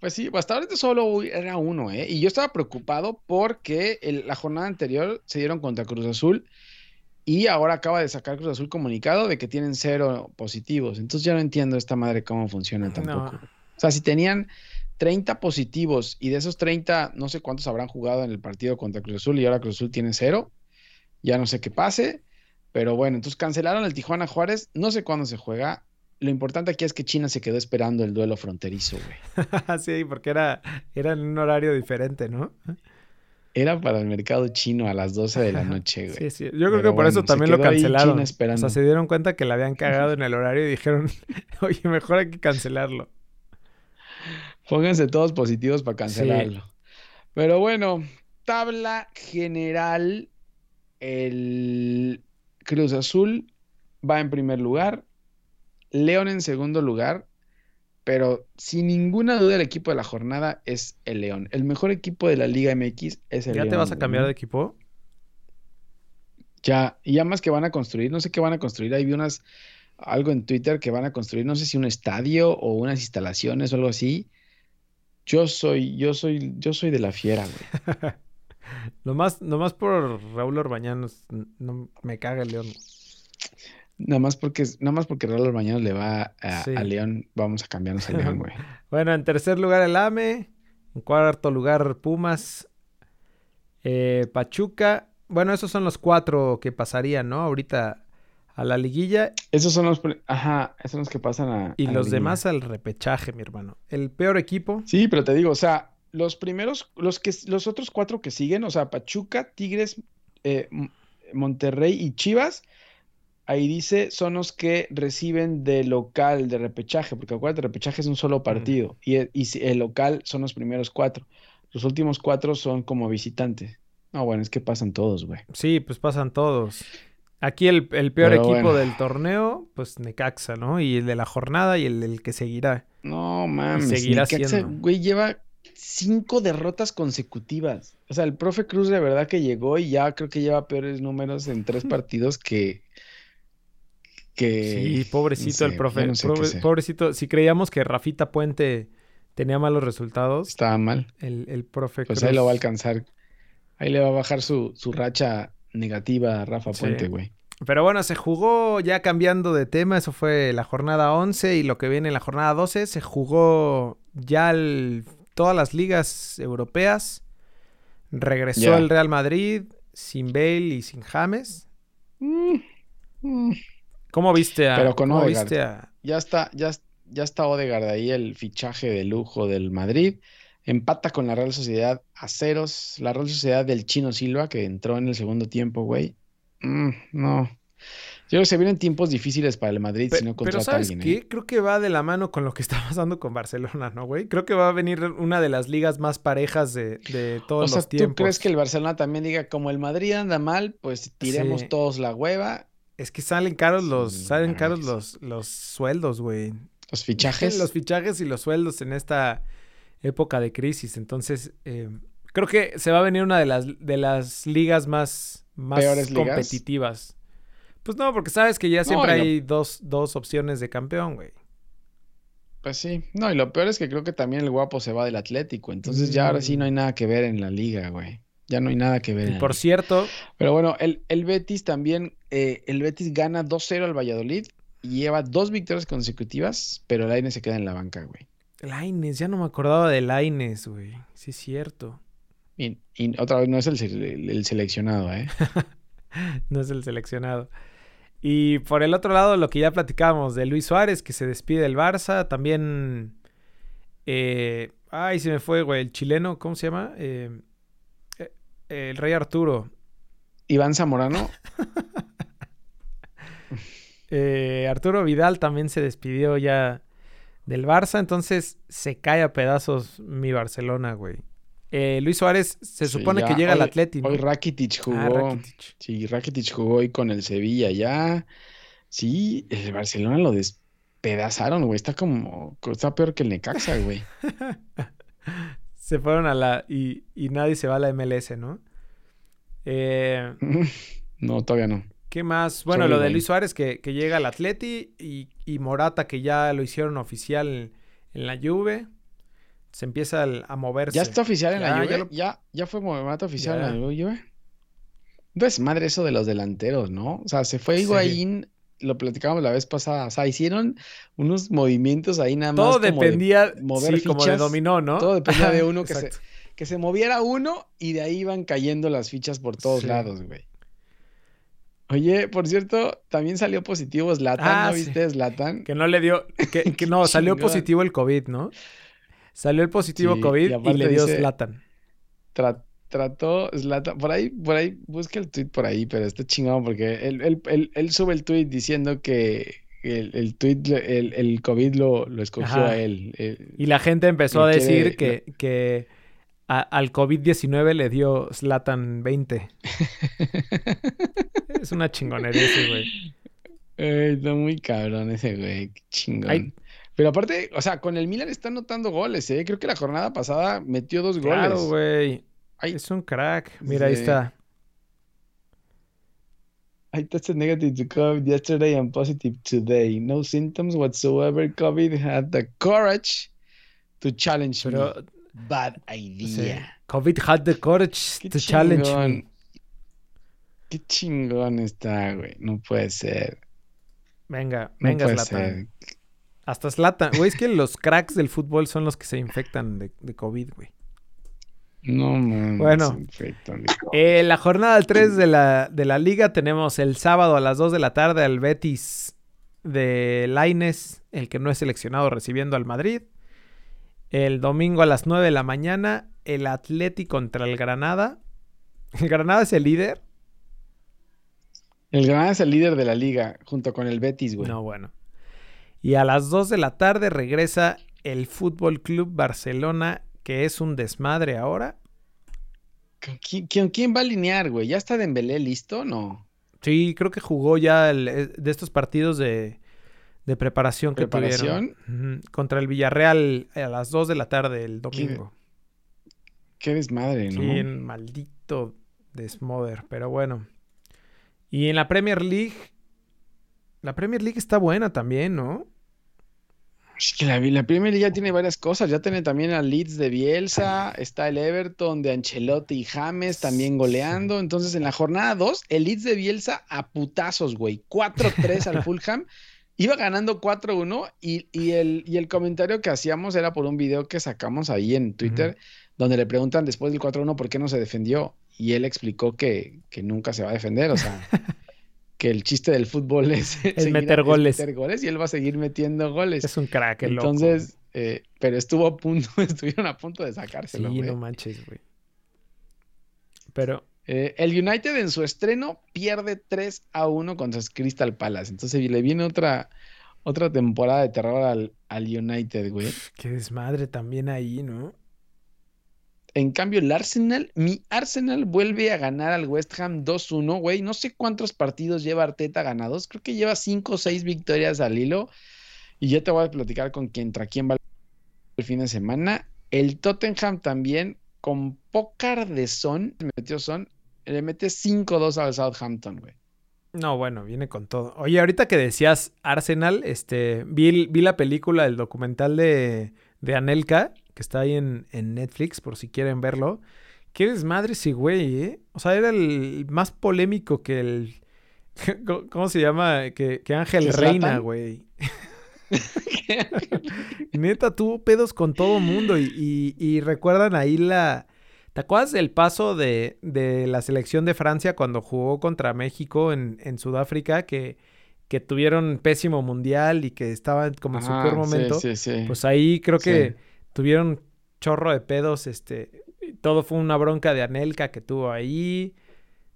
Pues sí, hasta ahorita solo era uno, ¿eh? Y yo estaba preocupado porque el- la jornada anterior se dieron contra Cruz Azul y ahora acaba de sacar Cruz Azul comunicado de que tienen cero positivos. Entonces ya no entiendo esta madre cómo funciona tampoco. No. O sea, si tenían 30 positivos y de esos 30, no sé cuántos habrán jugado en el partido contra Cruz Azul y ahora Cruz Azul tiene cero, ya no sé qué pase, pero bueno, entonces cancelaron el Tijuana Juárez, no sé cuándo se juega. Lo importante aquí es que China se quedó esperando el duelo fronterizo, güey. [laughs] sí, porque era, era en un horario diferente, ¿no? Era para el mercado chino a las 12 de la noche, güey. Sí, sí. Yo creo Pero que por bueno, eso también lo cancelaron. O sea, se dieron cuenta que la habían cagado en el horario y dijeron, [laughs] oye, mejor hay que cancelarlo. Pónganse todos positivos para cancelarlo. Pero bueno, tabla general. El Cruz Azul va en primer lugar. León en segundo lugar. Pero sin ninguna duda el equipo de la jornada es el León. El mejor equipo de la Liga MX es el ¿Ya León. te vas a cambiar de equipo? Ya, y ya más que van a construir, no sé qué van a construir. Ahí vi unas, algo en Twitter que van a construir, no sé si un estadio o unas instalaciones o algo así. Yo soy, yo soy, yo soy de la fiera, güey. [laughs] Nomás, nomás por Raúl Orbañanos, n- no me caga el León. Nada más porque, nada más porque Raúl le va a, Sí. a León, vamos a cambiarnos a León, güey. [laughs] Bueno, en tercer lugar el AME, en cuarto lugar Pumas, eh, Pachuca. Bueno, esos son los cuatro que pasarían, ¿no? Ahorita a la liguilla Esos son los, ajá, esos son los que pasan a, y a los demás al repechaje, mi hermano. El peor equipo, Sí, pero te digo, o sea, los primeros, los que, los otros cuatro que siguen, o sea, Pachuca, Tigres, eh, Monterrey y Chivas, ahí dice, son los que reciben de local, de repechaje, porque acuérdate, repechaje es un solo partido, y, si- el local son los primeros cuatro. Los últimos cuatro son como visitantes. No, bueno, es que pasan todos, güey. sí, pues pasan todos. Aquí el, el peor Pero equipo bueno. del torneo, pues Necaxa, ¿no? Y el de la jornada y el, el que seguirá. No mames, seguirá Necaxa, siendo. güey, lleva cinco derrotas consecutivas. O sea, el profe Cruz de verdad que llegó y ya creo que lleva peores números en tres [laughs] partidos que, que Sí, pobrecito no el profe. no sé pobre- pobrecito. Si creíamos que Rafita Puente tenía malos resultados, Estaba mal. el, el profe Pues Cruz ahí lo va a alcanzar. Ahí le va a bajar su, su racha negativa a Rafa Sí. Puente, güey. Pero bueno, se jugó ya cambiando de tema, eso fue la jornada 11 y lo que viene en la jornada 12, se jugó ya el- todas las ligas europeas. Regresó Ya. el Real Madrid sin Bale y sin James. Mm, mm. ¿Cómo viste a Pero con cómo Odegaard. viste a Ya está, ya, ya está Odegaard ahí, el fichaje de lujo del Madrid. Empata con la Real Sociedad a ceros. La Real Sociedad del Chino Silva, que entró en el segundo tiempo, güey. Mm, no. Yo creo que se vienen tiempos difíciles para el Madrid Pe- si no Pero contrata a ¿sabes alguien, qué? ¿eh? Creo que va de la mano con lo que [laughs] está pasando con Barcelona, ¿no, güey? Creo que va a venir una de las ligas más parejas de, de todos O sea, los ¿tú tiempos. crees que el Barcelona también diga, como el Madrid anda mal, pues tiremos Sí. todos la hueva? Es que salen caros los, Sí, salen caros los, los sueldos, güey. Los fichajes. Los fichajes y los sueldos en esta época de crisis. Entonces, eh, creo que se va a venir una de las, de las ligas más, más ¿Peores ligas? competitivas. Pues no, porque sabes que ya No, siempre lo- hay dos, dos opciones de campeón, güey. Pues sí. No, y lo peor es que creo que también el guapo se va del Atlético. Entonces ya ahora sí no hay nada que ver en la liga, güey. Ya no hay nada que ver Y por cierto, Pero bueno, el, el Betis también, eh, el Betis gana 2-0 al Valladolid y lleva dos victorias consecutivas, pero el Aine se queda en la banca, güey. Laines, ya no me acordaba de Laines, güey. Sí, es cierto. Y, y otra vez no es el, el- el seleccionado, ¿eh? [laughs] No es el seleccionado. Y por el otro lado, lo que ya platicábamos de Luis Suárez, que se despide del Barça. También. eh, ay, se me fue, güey. El chileno, ¿cómo se llama? Eh, el Rey Arturo. Iván Zamorano, [laughs] Eh, Arturo Vidal también se despidió ya del Barça. Entonces se cae a pedazos mi Barcelona, güey. Eh, Luis Suárez se Sí, supone ya que llega al Atleti, ¿no? hoy Rakitic jugó. Ah, Rakitic. Sí, Rakitic jugó hoy con el Sevilla ya. Sí, el Barcelona lo despedazaron, güey. Está como, está peor que el Necaxa, güey. [laughs] Se fueron a la. Y, y nadie se va a la MLS, ¿no? Eh, [laughs] No, todavía no. ¿Qué más? Bueno, lo de. Luis Suárez que, que llega al Atleti y, y Morata que ya lo hicieron oficial en la Juve. Se empieza a moverse. ¿Ya está oficial en Ya, la ya Juve? lo- ¿Ya, ya fue movimiento oficial Ya. en la Juve? No es madre eso de los delanteros, ¿no? O sea, se fue Sí. Lo platicábamos la vez pasada, o sea, hicieron unos movimientos ahí nada más Todo como de- dependía, mover sí, como de fichas. dominó, ¿no? todo dependía de uno que se, que se moviera uno y de ahí iban cayendo las fichas por todos Sí. lados, güey. Oye, por cierto, también salió positivo Zlatan, Ah, ¿no sí. viste Zlatan? Que no le dio, que, [laughs] que no, salió chingón. positivo el COVID, ¿no? Salió el positivo Sí, COVID y le dio dice- Zlatan. Tra- trató Zlatan, por ahí, por ahí, busca el tweet por ahí, pero está chingón porque él, él- él- él sube el tweet diciendo que el, el tweet, el, el COVID lo, lo escogió Ajá. a él. él- Y la gente empezó a quiere- decir que, que a- al COVID-19 le dio Zlatan 20. [laughs] es una chingonería ese, güey. Ay, está muy cabrón ese güey, qué chingón. Ay. Pero aparte, o sea, con el Milan está anotando goles, ¿eh? Creo que la jornada pasada metió dos Claro, goles. güey. Ay. Es un crack. Mira, ahí está. I tested negative to COVID yesterday and positive today. No symptoms whatsoever. COVID had the courage to challenge Pero, me. Bad sí. idea. COVID had the courage Qué to challenge me. Qué chingón está, güey. No puede ser. Venga, No venga, ser. Hasta Zlatan. Güey, es que los cracks del fútbol son los que se infectan de, de COVID, güey. No mames. Bueno. Eh, la jornada 3 de la, de la liga tenemos el sábado a las 2 de la tarde al Betis de Laines, el que no es seleccionado recibiendo al Madrid. El domingo a las 9 de la mañana el Atleti contra el Granada. [laughs] El Granada es el líder. El Granada es el líder de la liga, junto con el Betis, güey. No, bueno. Y a las 2 de la tarde regresa el Fútbol Club Barcelona, que es un desmadre ahora. ¿Con quién, quién- quién va a alinear, güey? ¿Ya está Dembélé listo? No. Sí, creo que jugó ya el- eh, de estos partidos de, de preparación que tuvieron. Contra el Villarreal a las 2 de la tarde el domingo. Qué desmadre, ¿no? Sí, maldito desmoder, pero bueno. Y en la Premier League, la Premier League está buena también, ¿no? Es que la, la Premier ya tiene varias cosas. Ya tiene también al Leeds de Bielsa, está el Everton de Ancelotti y James también goleando. Entonces, en la jornada 2, el Leeds de Bielsa a putazos, güey. 4-3 al Fulham. [laughs] Iba ganando 4-1 y, y, el, y el comentario que hacíamos era por un video que sacamos ahí en Twitter, donde le preguntan después del 4-1 por qué no se defendió. Y él explicó que, que nunca se va a defender. O sea, [laughs] que el chiste del fútbol [laughs] es, meter es goles. meter goles y él va a seguir metiendo goles. Es un crack, el loco. Entonces, eh, pero estuvo a punto, [laughs] estuvieron a punto de Sí, sacárselo. güey. no manches, güey. Pero, Eh, el United en su estreno pierde 3 a 1 contra Crystal Palace. Entonces le viene otra, otra temporada de terror al, al United, güey. qué desmadre también ahí, ¿no? En cambio, el Arsenal, mi Arsenal vuelve a ganar al West Ham 2-1, güey. No sé cuántos partidos lleva Arteta ganados. Creo que lleva 5 o 6 victorias al hilo. Y ya te voy a platicar con quién, contra quién va el fin de semana. El Tottenham también, con poca de son, metió son, le mete 5-2 al Southampton, güey. No, bueno, viene con todo. Oye, ahorita que decías Arsenal, este, vi, vi la película, el documental de, de Anelka, que está ahí en, en Netflix, por si quieren verlo. Qué desmadre ese güey, ¿eh? O sea, era el más polémico que el... [laughs] ¿Cómo se llama? Que, que Ángel ¿Que Reina, güey. [laughs] Neta, tuvo pedos con todo mundo y, y- y recuerdan ahí la... ¿Te acuerdas del paso de, de la selección de Francia cuando jugó contra México en, en Sudáfrica? Que, que tuvieron pésimo mundial y que estaban como en su peor sí, momento. sí, sí. Pues ahí creo que Sí. Tuvieron chorro de pedos, este... Todo fue una bronca de Anelka que tuvo ahí.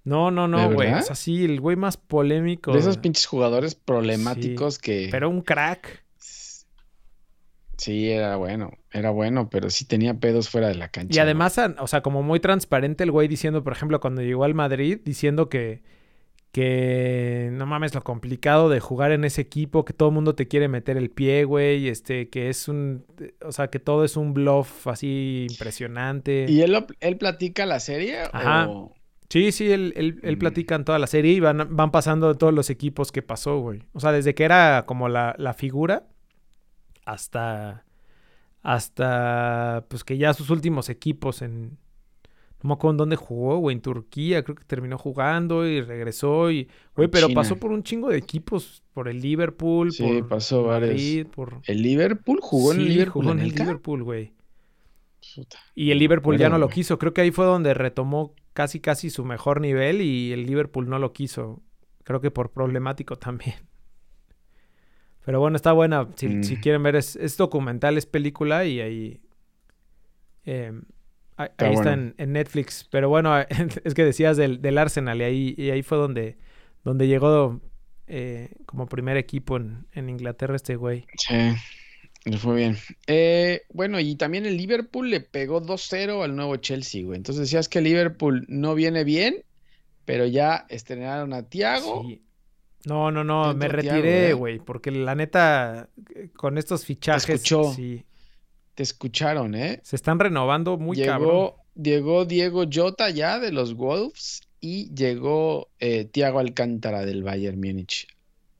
No, no, no, ¿De güey. O verdad? sea, sí, el güey más polémico. de esos pinches jugadores problemáticos que... Pero un crack. Sí, era bueno, era bueno, pero sí tenía pedos fuera de la cancha. Y además, o sea, como muy transparente el güey diciendo, por ejemplo, cuando llegó al Madrid, diciendo que, que no mames lo complicado de jugar en ese equipo, que todo el mundo te quiere meter el pie, güey, este, que es un, o sea, que todo es un bluff así impresionante. ¿Y él, él platica la serie? Ajá. O... Sí, sí, él, él, él Mm. platica en toda la serie y van, van pasando todos los equipos que pasó, güey. O sea, desde que era como la, la figura hasta, hasta, pues que ya sus últimos equipos en, no me acuerdo en dónde jugó, güey, en Turquía, creo que terminó jugando y regresó y, güey, pero China. pasó por un chingo de equipos, por el Liverpool, Sí, por pasó varios. Por... ¿El Liverpool jugó en el Sí, Liverpool? jugó en el? Liverpool, güey. Y el Liverpool ya no lo quiso. Creo que ahí fue donde retomó casi casi su mejor nivel y el Liverpool no lo quiso. Creo que por problemático también. Pero bueno, está buena. Si, Mm. si quieren ver, es, es documental, es película y ahí... eh, ahí Está ahí está bueno. en, en Netflix. Pero bueno, [laughs] es que decías del, del Arsenal y ahí, y ahí fue donde, donde llegó eh, como primer equipo en, en Inglaterra este güey. Sí, le fue bien. Eh, bueno, y también el Liverpool le pegó 2-0 al nuevo Chelsea, güey. Entonces decías que el Liverpool no viene bien, pero ya estrenaron a Thiago. Sí. No, no, no, me retiré, güey, porque la neta, eh, con estos fichajes, escuchó. sí, Te escucharon, ¿eh? se están renovando muy cabrón. llegó, Diego Jota ya de los Wolves y llegó eh, Thiago Alcántara del Bayern Múnich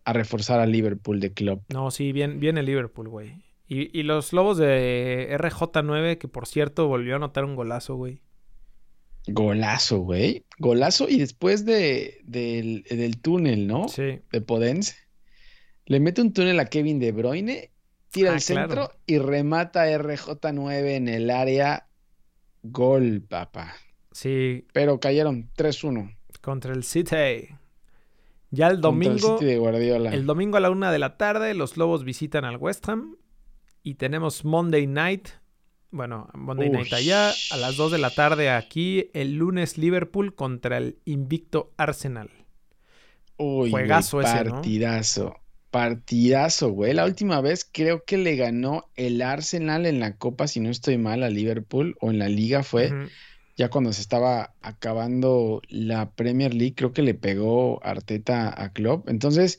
a reforzar al Liverpool de club. No, sí, bien, bien el Liverpool, güey. Y, y los Lobos de RJ9, que por cierto volvió a anotar un golazo, güey. Golazo, güey. Golazo y después de, del, del túnel, ¿no? Sí. De Podense. Le mete un túnel a Kevin De Bruyne, tira Ah, al centro claro. y remata RJ9 en el área. Gol, papá. Sí, Pero cayeron 3-1 contra el City. Ya el el domingo, City de Guardiola. el domingo a la una de la tarde, los Lobos visitan al West Ham. Y tenemos Monday Night. Bueno, Monday Night allá. A las 2 de la tarde aquí. El lunes Liverpool contra el invicto Arsenal. Uy, Juegazo ese, ¿no? Partidazo. Güey. La última vez creo que le ganó el Arsenal en la Copa, si no estoy mal, a Liverpool o en la Liga fue. Ya cuando se estaba acabando la Premier League, creo que le pegó Arteta a Klopp. Entonces,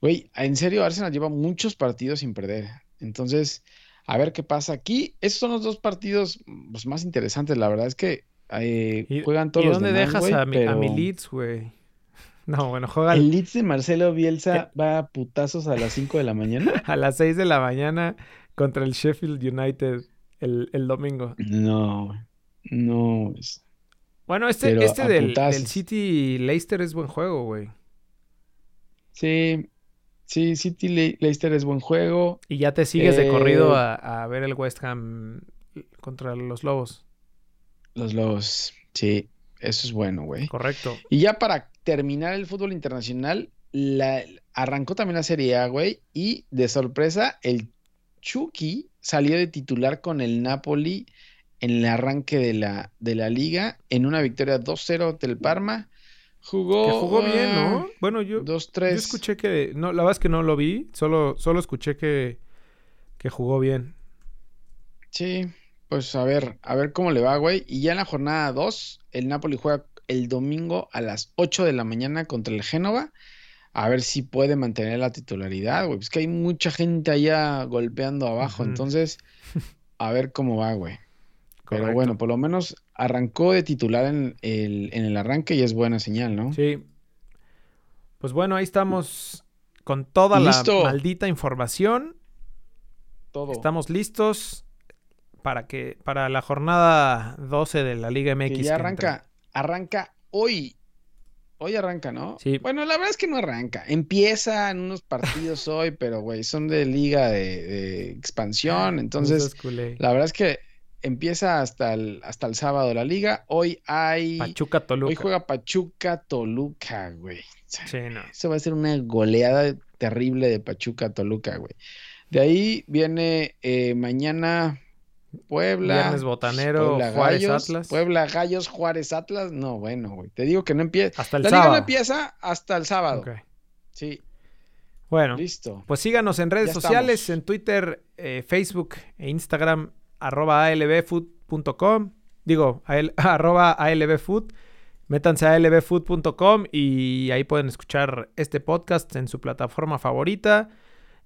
güey, en serio, Arsenal lleva muchos partidos sin perder. Entonces, a ver qué pasa aquí. Esos son los dos partidos pues, más interesantes. La verdad es que eh, ¿Y, juegan todos ¿y los dónde demás, dejas a, mi, a mi Leeds, güey? No, bueno, juega El Leeds de Marcelo Bielsa va a putazos a las 5 de la mañana. [laughs] a las 6 de la mañana contra el Sheffield United el, el domingo. No, no. es- Bueno, este, Pero este del, City Leicester es buen juego, güey. Sí, sí, City Le- Leicester es buen juego. Y ya te sigues de corrido Eh, a, a ver el West Ham contra los Lobos. Los Lobos, sí, eso es bueno, güey. Correcto. Y ya para terminar el fútbol internacional, la, arrancó también la Serie A, güey, y de sorpresa, el Chucky salió de titular con el Napoli en el arranque de la, de la liga, en una victoria 2-0 del Parma. Jugó, Que jugó bien, ¿no? Bueno, yo, yo 2-3. escuché que... No, la verdad es que no lo vi. Solo, solo escuché que, que jugó bien. Sí, pues a ver, a ver cómo le va, güey. Y ya en la jornada 2, el Napoli juega el domingo a las 8 de la mañana contra el Génova. A ver si puede mantener la titularidad, güey. Es que hay mucha gente allá golpeando abajo. Entonces, a ver cómo va, güey. Pero bueno, por lo menos arrancó de titular en el, en el arranque y es buena señal, ¿no? Sí. Pues bueno, ahí estamos con toda Listo. la maldita información. Todo. Estamos listos para que para la jornada 12 de la Liga MX. que ya arranca, arranca hoy. Hoy arranca, ¿no? Sí. Bueno, la verdad es que no arranca. Empieza en unos partidos [laughs] hoy, pero güey, son de liga de, de expansión. No Entonces, la verdad es que empieza hasta el, hasta el sábado la liga. Hoy hay. Pachuca Toluca. Hoy juega Pachuca Toluca, güey. Sí, no. Eso va a ser una goleada terrible de Pachuca Toluca, güey. De ahí viene eh, mañana Puebla. Viernes Botanero, Puebla Juárez Gallos, Atlas. Puebla Gallos, Juárez Atlas. No, bueno, güey. Te digo que no empieza. Hasta el La liga no sábado. empieza hasta el sábado. Sí, Bueno, listo. pues síganos en redes Ya sociales, estamos. en Twitter, eh, Facebook e Instagram, arroba albfood.com. Digo, AL [laughs] arroba albfood. Métanse a albfood.com y ahí pueden escuchar este podcast en su plataforma favorita.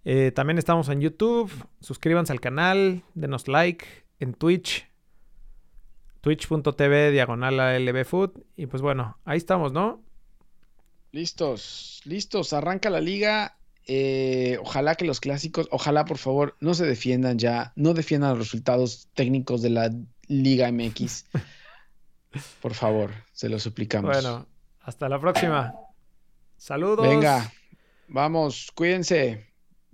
Eh, también estamos en YouTube. Suscríbanse al canal, denos like en Twitch. Twitch.tv diagonal albfood. Y pues bueno, ahí estamos, ¿no? Listos, listos. Arranca la liga. Eh, ojalá que los clásicos, ojalá por favor no se defiendan ya, no defiendan los resultados técnicos de la Liga MX. [laughs] Por favor, se lo suplicamos. Bueno, hasta la próxima. Saludos. Venga, vamos, cuídense.